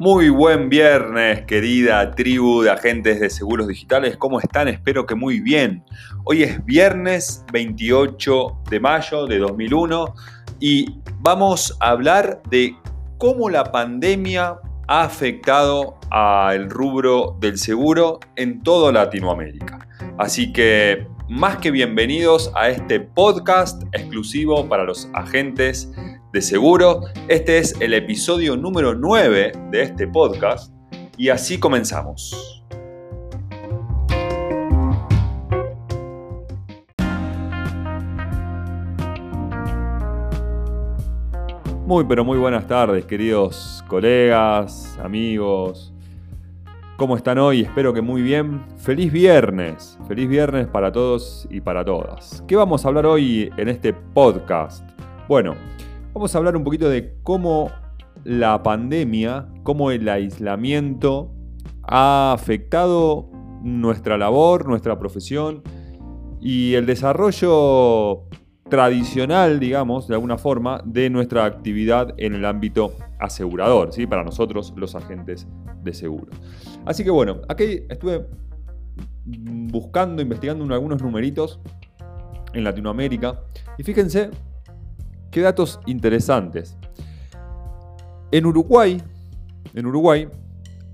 Muy buen viernes, querida tribu de agentes de seguros digitales. ¿Cómo están? Espero que muy bien. Hoy es viernes 28 de mayo de 2001 y vamos a hablar de cómo la pandemia ha afectado al rubro del seguro en toda Latinoamérica. Así que más que bienvenidos a este podcast exclusivo para los agentes de seguro. Este es el episodio número 9 de este podcast y así comenzamos. Muy pero muy buenas tardes queridos colegas, amigos, ¿Cómo están hoy? Espero que muy bien. Feliz viernes. Feliz viernes para todos y para todas. ¿Qué vamos a hablar hoy en este podcast? Bueno, vamos a hablar un poquito de cómo la pandemia, cómo el aislamiento ha afectado nuestra labor, nuestra profesión y el desarrollo tradicional, digamos, de alguna forma, de nuestra actividad en el ámbito asegurador, ¿sí? para nosotros los agentes de seguro. Así que bueno, aquí estuve buscando, investigando algunos numeritos en Latinoamérica y fíjense qué datos interesantes. En Uruguay, en Uruguay,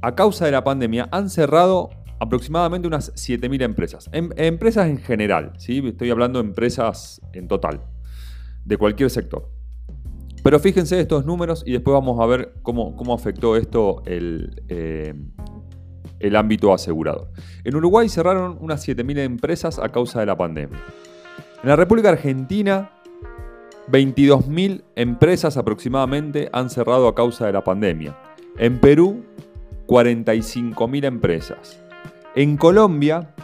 a causa de la pandemia, han cerrado aproximadamente unas 7.000 empresas. Em, empresas en general, ¿sí? estoy hablando de empresas en total, de cualquier sector. Pero fíjense estos números y después vamos a ver cómo, cómo afectó esto el, eh, el ámbito asegurador. En Uruguay cerraron unas 7.000 empresas a causa de la pandemia. En la República Argentina, 22.000 empresas aproximadamente han cerrado a causa de la pandemia. En Perú, 45.000 empresas. En Colombia,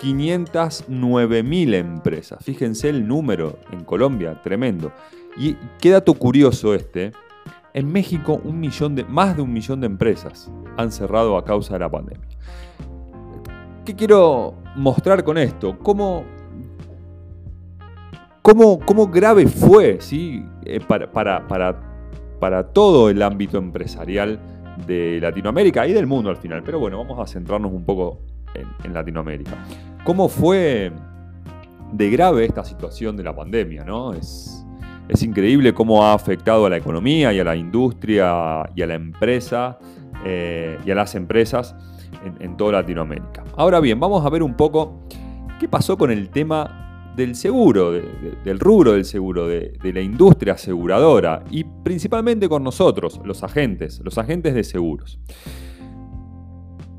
509.000 empresas. Fíjense el número en Colombia, tremendo. Y qué dato curioso este. En México, un millón de, más de un millón de empresas han cerrado a causa de la pandemia. ¿Qué quiero mostrar con esto? ¿Cómo, cómo, cómo grave fue ¿sí? Eh, para, para, para, todo el ámbito empresarial de Latinoamérica y del mundo al final? Pero bueno, vamos a centrarnos un poco en, en Latinoamérica. ¿Cómo fue de grave esta situación de la pandemia? ¿no? Es, es increíble cómo ha afectado a la economía y a la industria y a la empresa eh, y a las empresas en, toda Latinoamérica. Ahora bien, vamos a ver un poco qué pasó con el tema del seguro, del rubro del seguro, de, la industria aseguradora y principalmente con nosotros, los agentes, los agentes de seguros.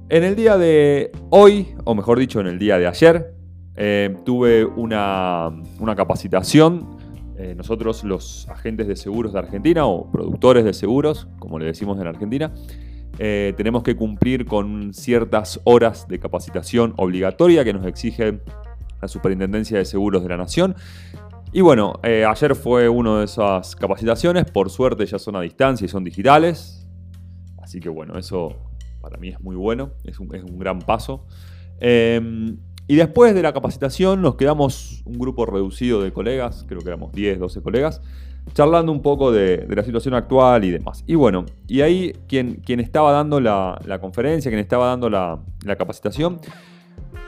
En el día de hoy, o mejor dicho, en el día de ayer, eh, tuve una, una capacitación eh, nosotros los agentes de seguros de Argentina o productores de seguros, como le decimos en Argentina, eh, tenemos que cumplir con ciertas horas de capacitación obligatoria que nos exige la Superintendencia de Seguros de la Nación. Y bueno, eh, ayer fue una de esas capacitaciones, por suerte ya son a distancia y son digitales, así que bueno, eso para mí es muy bueno, es un, es un gran paso. Em, y después de la capacitación nos quedamos un grupo reducido de colegas, creo que éramos 10, 12 colegas, charlando un poco de, la situación actual y demás. Y bueno, y ahí quien, quien estaba dando la, conferencia, quien estaba dando la, capacitación,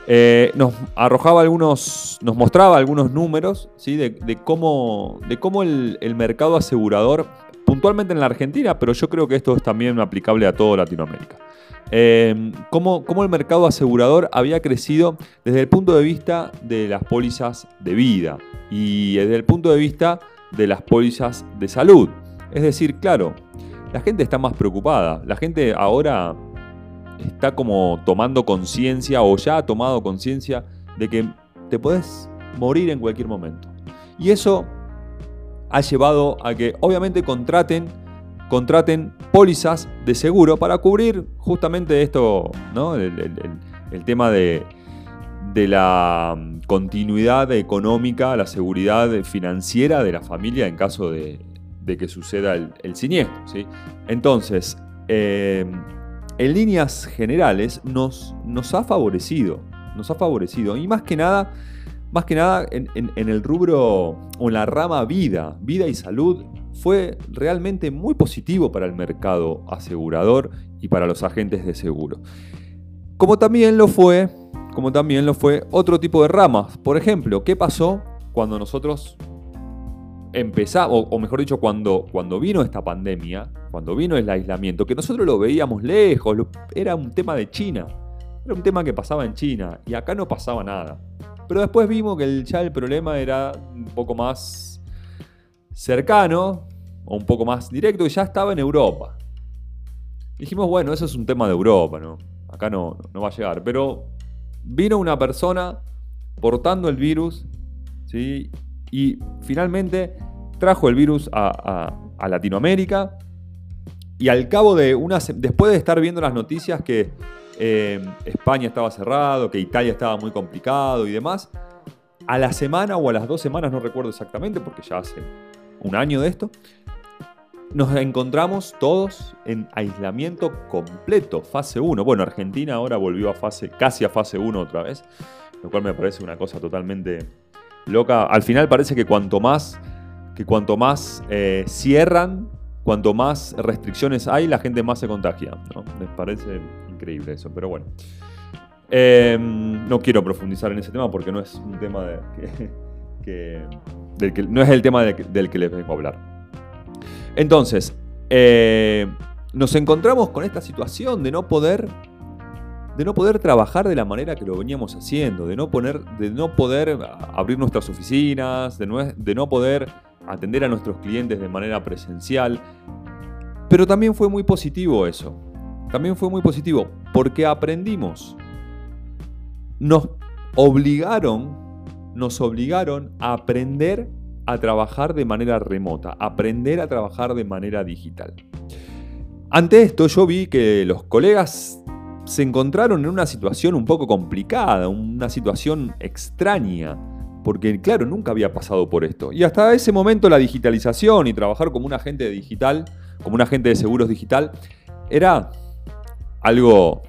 eh, nos arrojaba algunos, nos mostraba algunos números ¿sí? de, cómo, de cómo el, mercado asegurador, puntualmente en la Argentina, pero yo creo que esto es también aplicable a toda Latinoamérica. Em, cómo, el mercado asegurador había crecido desde el punto de vista de las pólizas de vida y desde el punto de vista de las pólizas de salud. Es decir, claro, la gente está más preocupada. La gente ahora está como tomando conciencia o ya ha tomado conciencia de que te puedes morir en cualquier momento. Y eso ha llevado a que obviamente contraten contraten pólizas de seguro para cubrir justamente esto, ¿no? el, tema de, la continuidad económica, la seguridad financiera de la familia en caso de, que suceda el, siniestro. ¿sí? Entonces, eh, en líneas generales nos, nos ha favorecido, nos ha favorecido. Y más que nada, más que nada en, el rubro o en la rama vida, vida y salud, fue realmente muy positivo para el mercado asegurador y para los agentes de seguro. Como también lo fue, como también lo fue otro tipo de ramas. Por ejemplo, ¿qué pasó cuando nosotros empezamos, o mejor dicho, cuando, cuando vino esta pandemia, cuando vino el aislamiento, que nosotros lo veíamos lejos, era un tema de China, era un tema que pasaba en China y acá no pasaba nada. Pero después vimos que ya el problema era un poco más cercano o un poco más directo y ya estaba en Europa. Dijimos, bueno, eso es un tema de Europa, ¿no? Acá no, no va a llegar. Pero vino una persona portando el virus, ¿sí? Y finalmente trajo el virus a, Latinoamérica. Y al cabo de unas. Después de estar viendo las noticias que eh, España estaba cerrado, que Italia estaba muy complicado y demás, a la semana o a las dos semanas, no recuerdo exactamente, porque ya hace un año de esto, nos encontramos todos en aislamiento completo, fase 1. Bueno, Argentina ahora volvió a fase, casi a fase 1 otra vez, lo cual me parece una cosa totalmente loca. Al final parece que cuanto más, que cuanto más eh, cierran, cuanto más restricciones hay, la gente más se contagia. ¿no? Me parece increíble eso, pero bueno. Em, no quiero profundizar en ese tema porque no es un tema de, que, no es el tema del que les vengo a hablar. Entonces, eh, nos encontramos con esta situación de no poder de no poder trabajar de la manera que lo veníamos haciendo, de no, poner, de no poder abrir nuestras oficinas, de no, de no poder atender a nuestros clientes de manera presencial. Pero también fue muy positivo eso. También fue muy positivo porque aprendimos. Nos obligaron, nos obligaron a aprender a trabajar de manera remota, aprender a trabajar de manera digital. Ante esto yo vi que los colegas se encontraron en una situación un poco complicada, una situación extraña, porque claro, nunca había pasado por esto. Y hasta ese momento la digitalización y trabajar como un agente digital, como un agente de seguros digital, era algo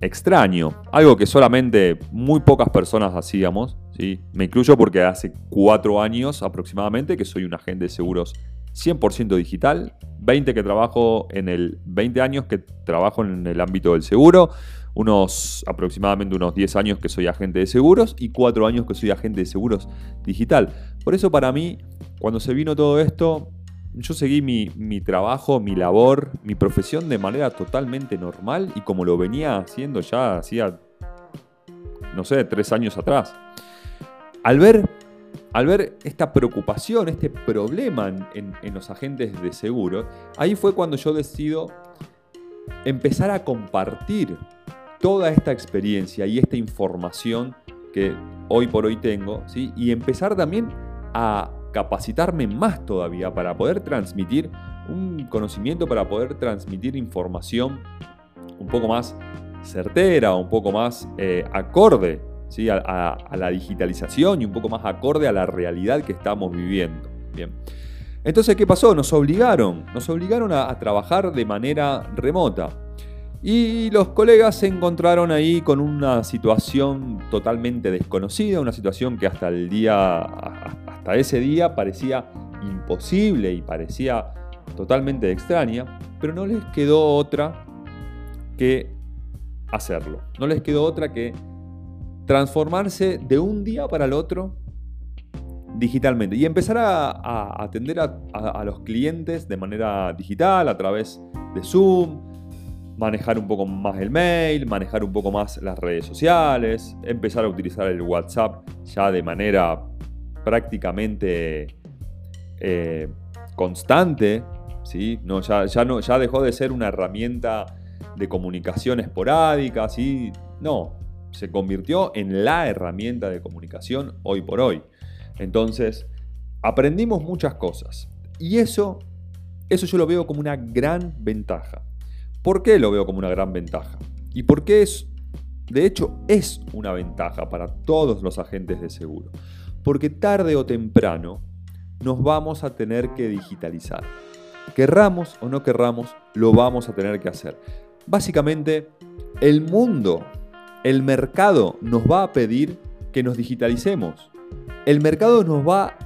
extraño, algo que solamente muy pocas personas hacíamos. ¿sí? Me incluyo porque hace cuatro años aproximadamente que soy un agente de seguros 100% digital, 20 que trabajo en el 20 años que trabajo en el ámbito del seguro, unos aproximadamente unos 10 años que soy agente de seguros y 4 años que soy agente de seguros digital. Por eso para mí, cuando se vino todo esto, yo seguí mi, mi, trabajo, mi labor, mi profesión de manera totalmente normal y como lo venía haciendo ya hacía, no sé, tres años atrás. Al ver al ver esta preocupación, este problema en, los agentes de seguro, ahí fue cuando yo decido empezar a compartir toda esta experiencia y esta información que hoy por hoy tengo, ¿sí? y empezar también a capacitarme más todavía para poder transmitir un conocimiento, para poder transmitir información un poco más certera, un poco más eh, acorde a, la digitalización y un poco más acorde a la realidad que estamos viviendo. Bien. Entonces, ¿qué pasó? Nos obligaron, nos obligaron a, trabajar de manera remota. Y los colegas se encontraron ahí con una situación totalmente desconocida, una situación que hasta el día, hasta ese día parecía imposible y parecía totalmente extraña, pero no les quedó otra que hacerlo. No les quedó otra que transformarse de un día para el otro digitalmente y empezar a, atender a, los clientes de manera digital a través de Zoom, manejar un poco más el mail, manejar un poco más las redes sociales, empezar a utilizar el WhatsApp ya de manera prácticamente eh, constante, ¿sí? no, ya, ya, dejó de ser una herramienta de comunicación esporádica, ¿sí? no, se convirtió en la herramienta de comunicación hoy por hoy. Entonces, aprendimos muchas cosas. Y eso, eso yo lo veo como una gran ventaja. ¿Por qué lo veo como una gran ventaja? Y por qué es, de hecho, es una ventaja para todos los agentes de seguro. Porque tarde o temprano nos vamos a tener que digitalizar. Querramos o no querramos, lo vamos a tener que hacer. Básicamente, el mundo el mercado nos va a pedir que nos digitalicemos. El mercado nos va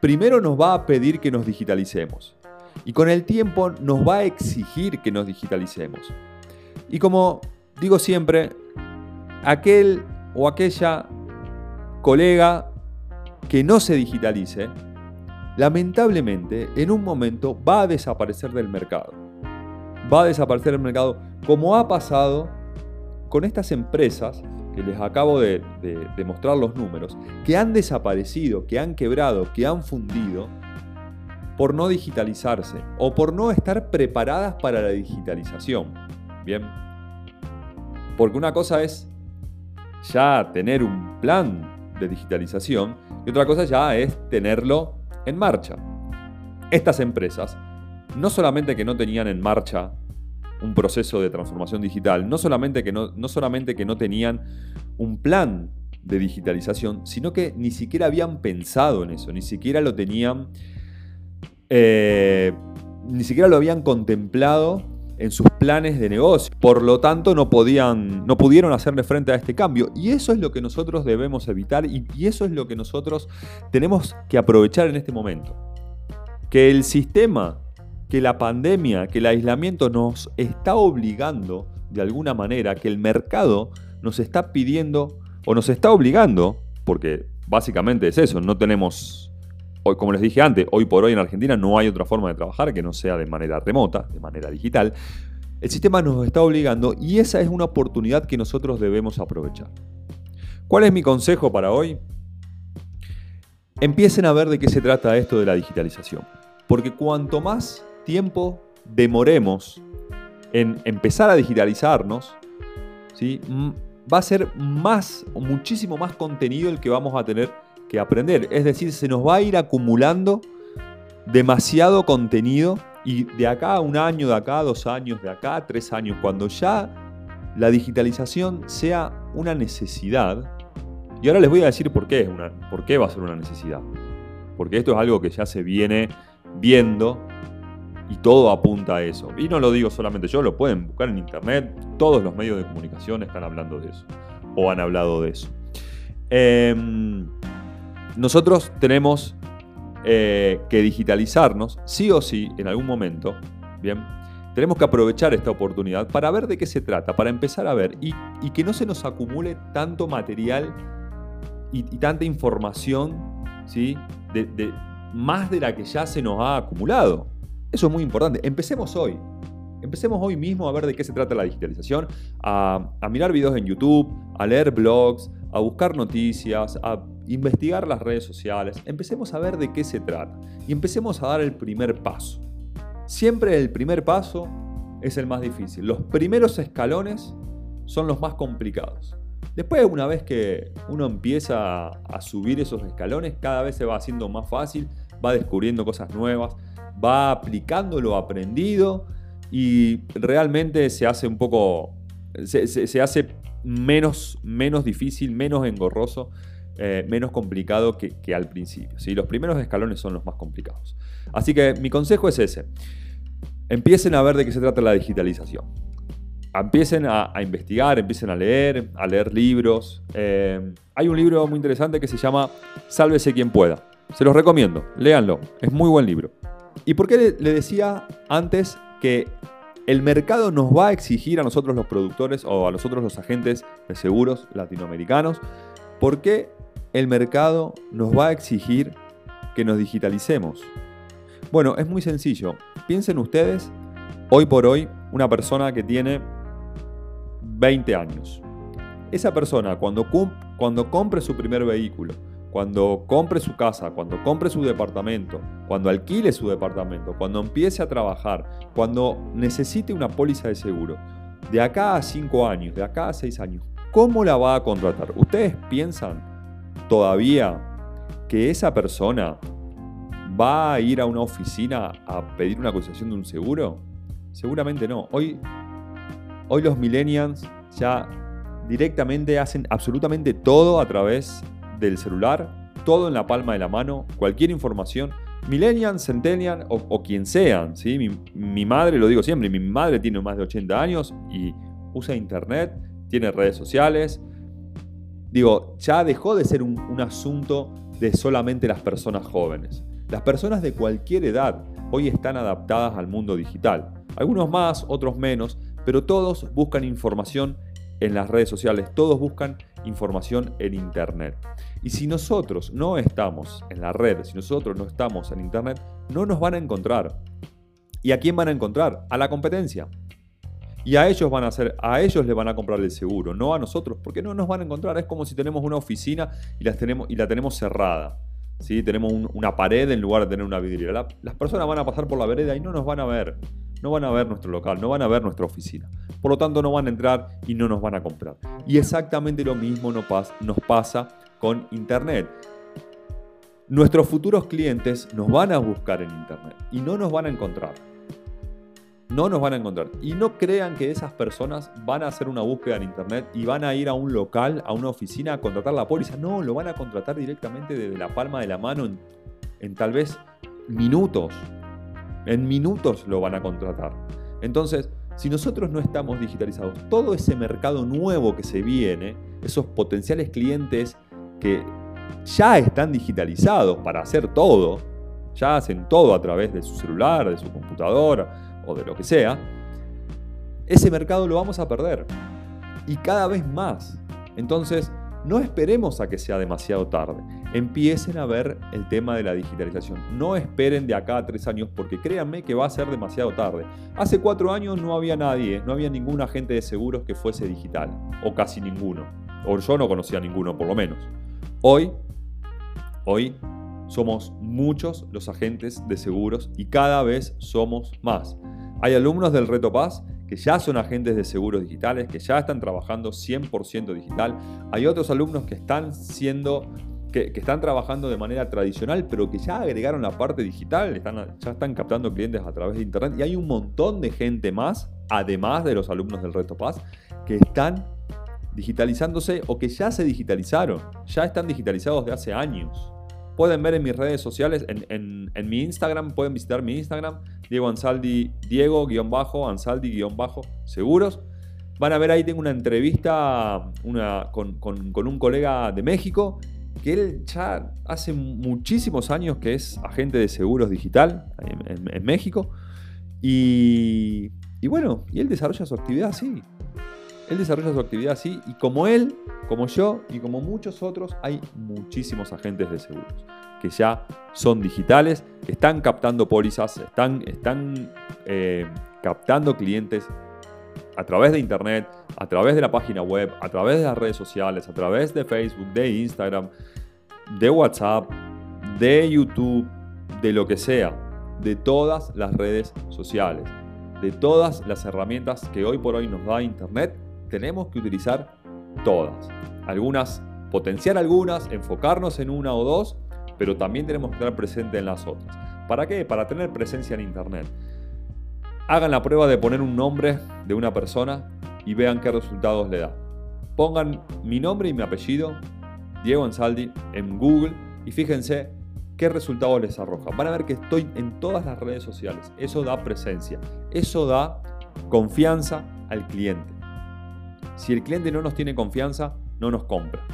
primero nos va a pedir que nos digitalicemos. Y con el tiempo nos va a exigir que nos digitalicemos. Y como digo siempre, aquel o aquella colega que no se digitalice, lamentablemente en un momento va a desaparecer del mercado. Va a desaparecer del mercado como ha pasado con estas empresas que les acabo de, mostrar los números, que han desaparecido, que han quebrado, que han fundido por no digitalizarse o por no estar preparadas para la digitalización. Bien. Porque una cosa es ya tener un plan de digitalización y otra cosa ya es tenerlo en marcha. Estas empresas no solamente que no tenían en marcha un proceso de transformación digital, no solamente que no, no solamente que no tenían un plan de digitalización, sino que ni siquiera habían pensado en eso, ni siquiera lo tenían, eh, ni siquiera lo habían contemplado en sus planes de negocio. Por lo tanto, no, podían, no pudieron hacerle frente a este cambio. Y eso es lo que nosotros debemos evitar y, y eso es lo que nosotros tenemos que aprovechar en este momento. Que el sistema que la pandemia, que el aislamiento nos está obligando de alguna manera, que el mercado nos está pidiendo o nos está obligando, porque básicamente es eso, no tenemos, hoy, como les dije antes, hoy por hoy en Argentina no hay otra forma de trabajar que no sea de manera remota, de manera digital. El sistema nos está obligando y esa es una oportunidad que nosotros debemos aprovechar. ¿Cuál es mi consejo para hoy? Empiecen a ver de qué se trata esto de la digitalización. Porque cuanto más tiempo demoremos en empezar a digitalizarnos, ¿sí? va a ser más, muchísimo más contenido el que vamos a tener que aprender. Es decir, se nos va a ir acumulando demasiado contenido y de acá a un año, de acá a dos años, de acá a tres años, cuando ya la digitalización sea una necesidad, y ahora les voy a decir por qué, una, por qué va a ser una necesidad. Porque esto es algo que ya se viene viendo y todo apunta a eso. Y no lo digo solamente yo, lo pueden buscar en internet. Todos los medios de comunicación están hablando de eso. O han hablado de eso. Em, nosotros tenemos eh, que digitalizarnos, sí o sí, en algún momento. Bien. Tenemos que aprovechar esta oportunidad para ver de qué se trata, para empezar a ver y, que no se nos acumule tanto material y, tanta información, ¿sí? de, más de la que ya se nos ha acumulado. Eso es muy importante. Empecemos hoy. Empecemos hoy mismo a ver de qué se trata la digitalización, a, mirar videos en YouTube, a leer blogs, a buscar noticias, a investigar las redes sociales. Empecemos a ver de qué se trata y empecemos a dar el primer paso. Siempre el primer paso es el más difícil. Los primeros escalones son los más complicados. Después, una vez que uno empieza a subir esos escalones, cada vez se va haciendo más fácil, va descubriendo cosas nuevas, va aplicando lo aprendido y realmente se hace un poco, se, hace menos, menos difícil, menos engorroso, eh, menos complicado que, al principio. ¿sí? Los primeros escalones son los más complicados. Así que mi consejo es ese. Empiecen a ver de qué se trata la digitalización. Empiecen a, investigar, empiecen a leer, a leer libros. Eh, hay un libro muy interesante que se llama Sálvese quien pueda. Se los recomiendo, léanlo, es muy buen libro. ¿Y por qué le decía antes que el mercado nos va a exigir a nosotros los productores o a nosotros los agentes de seguros latinoamericanos? ¿Por qué el mercado nos va a exigir que nos digitalicemos? Bueno, es muy sencillo. Piensen ustedes, hoy por hoy, una persona que tiene 20 años. Esa persona, cuando, cuando compre su primer vehículo, cuando compre su casa, cuando compre su departamento, cuando alquile su departamento, cuando empiece a trabajar, cuando necesite una póliza de seguro, de acá a 5 años, de acá a 6 años, ¿cómo la va a contratar? ¿Ustedes piensan todavía que esa persona va a ir a una oficina a pedir una concesión de un seguro? Seguramente no. Hoy, hoy los millennials ya directamente hacen absolutamente todo a través del celular, todo en la palma de la mano, cualquier información, millennial, centennial o, quien sean. ¿sí? Mi, madre, lo digo siempre, mi madre tiene más de 80 años y usa internet, tiene redes sociales. Digo, ya dejó de ser un, asunto de solamente las personas jóvenes. Las personas de cualquier edad hoy están adaptadas al mundo digital. Algunos más, otros menos, pero todos buscan información en las redes sociales, todos buscan información en Internet. Y si nosotros no estamos en la red, si nosotros no estamos en Internet, no nos van a encontrar. ¿Y a quién van a encontrar? A la competencia. Y a ellos van a hacer, a ellos le van a comprar el seguro, no a nosotros, porque no nos van a encontrar. Es como si tenemos una oficina y, las tenemos, y la tenemos cerrada. ¿sí? Tenemos una pared en lugar de tener una vidriera. las personas van a pasar por la vereda y no nos van a ver. No van a ver nuestro local, no van a ver nuestra oficina. Por lo tanto, no van a entrar y no nos van a comprar. Y exactamente lo mismo nos pasa con Internet. Nuestros futuros clientes nos van a buscar en Internet y no nos van a encontrar. No nos van a encontrar. Y no crean que esas personas van a hacer una búsqueda en Internet y van a ir a un local, a una oficina a contratar la póliza. No, lo van a contratar directamente desde la palma de la mano en, en tal vez minutos. En minutos lo van a contratar. Entonces, si nosotros no estamos digitalizados, todo ese mercado nuevo que se viene, esos potenciales clientes que ya están digitalizados para hacer todo, ya hacen todo a través de su celular, de su computadora o de lo que sea, ese mercado lo vamos a perder. Y cada vez más. Entonces, no esperemos a que sea demasiado tarde. Empiecen a ver el tema de la digitalización. No esperen de acá a tres años porque créanme que va a ser demasiado tarde. Hace cuatro años no había nadie, no había ningún agente de seguros que fuese digital. O casi ninguno. O yo no conocía ninguno por lo menos. Hoy, hoy somos muchos los agentes de seguros y cada vez somos más. Hay alumnos del Reto Paz que ya son agentes de seguros digitales, que ya están trabajando 100% digital. Hay otros alumnos que están siendo que, están trabajando de manera tradicional, pero que ya agregaron la parte digital, están, ya están captando clientes a través de Internet. Y hay un montón de gente más, además de los alumnos del Reto Paz, que están digitalizándose o que ya se digitalizaron, ya están digitalizados de hace años. Pueden ver en mis redes sociales, en, mi Instagram, pueden visitar mi Instagram, Diego Ansaldi, Diego-Ansaldi-Seguros. Van a ver ahí, tengo una entrevista una, con, un colega de México, que él ya hace muchísimos años que es agente de seguros digital en, México. Y, y bueno, y él desarrolla su actividad así. Él desarrolla su actividad así y como él, como yo y como muchos otros, hay muchísimos agentes de seguros que ya son digitales, están captando pólizas, están, están eh, captando clientes a través de Internet, a través de la página web, a través de las redes sociales, a través de Facebook, de Instagram, de WhatsApp, de YouTube, de lo que sea, de todas las redes sociales, de todas las herramientas que hoy por hoy nos da Internet tenemos que utilizar todas. Algunas, potenciar algunas, enfocarnos en una o dos, pero también tenemos que estar presente en las otras. ¿Para qué? Para tener presencia en Internet. Hagan la prueba de poner un nombre de una persona y vean qué resultados le da. Pongan mi nombre y mi apellido, Diego Ansaldi, en Google y fíjense qué resultados les arroja. Van a ver que estoy en todas las redes sociales. Eso da presencia. Eso da confianza al cliente. Si el cliente no nos tiene confianza, no nos compra.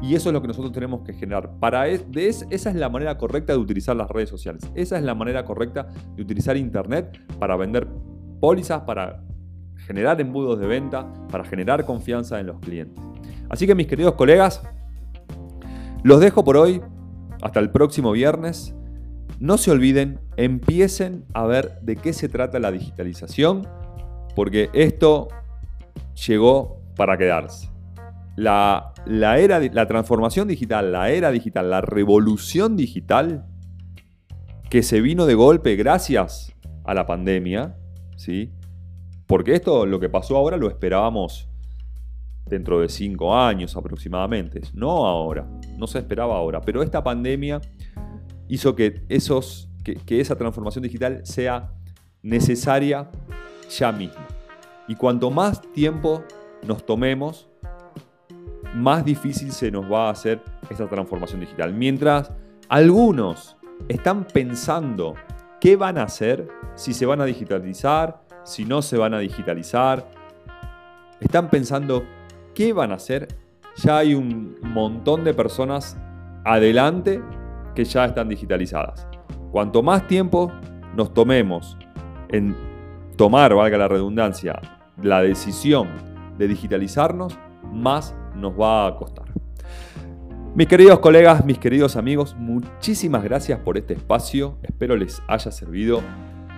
Y eso es lo que nosotros tenemos que generar. Para esa es la manera correcta de utilizar las redes sociales. Esa es la manera correcta de utilizar Internet para vender pólizas, para generar embudos de venta, para generar confianza en los clientes. Así que mis queridos colegas, los dejo por hoy. Hasta el próximo viernes. No se olviden, empiecen a ver de qué se trata la digitalización, porque esto llegó para quedarse. La, la, era, la transformación digital, la era digital, la revolución digital que se vino de golpe gracias a la pandemia, ¿sí? Porque esto, lo que pasó ahora, lo esperábamos dentro de cinco años aproximadamente, no ahora, no se esperaba ahora, pero esta pandemia hizo que, esos, que, que esa transformación digital sea necesaria ya mismo. Y cuanto más tiempo nos tomemos, más difícil se nos va a hacer esta transformación digital. Mientras algunos están pensando qué van a hacer, si se van a digitalizar, si no se van a digitalizar, están pensando qué van a hacer, ya hay un montón de personas adelante que ya están digitalizadas. Cuanto más tiempo nos tomemos en tomar, valga la redundancia, la decisión de digitalizarnos, más nos va a costar. Mis queridos colegas, mis queridos amigos, muchísimas gracias por este espacio. Espero les haya servido.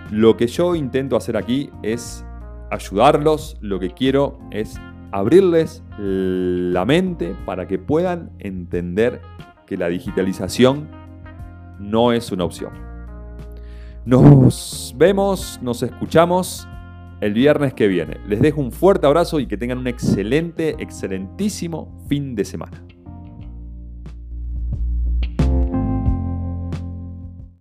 Lo que yo intento hacer aquí es ayudarlos. Lo que quiero es abrirles la mente para que puedan entender que la digitalización no es una opción. Nos vemos, nos escuchamos el viernes que viene. Les dejo un fuerte abrazo y que tengan un excelente, excelentísimo fin de semana.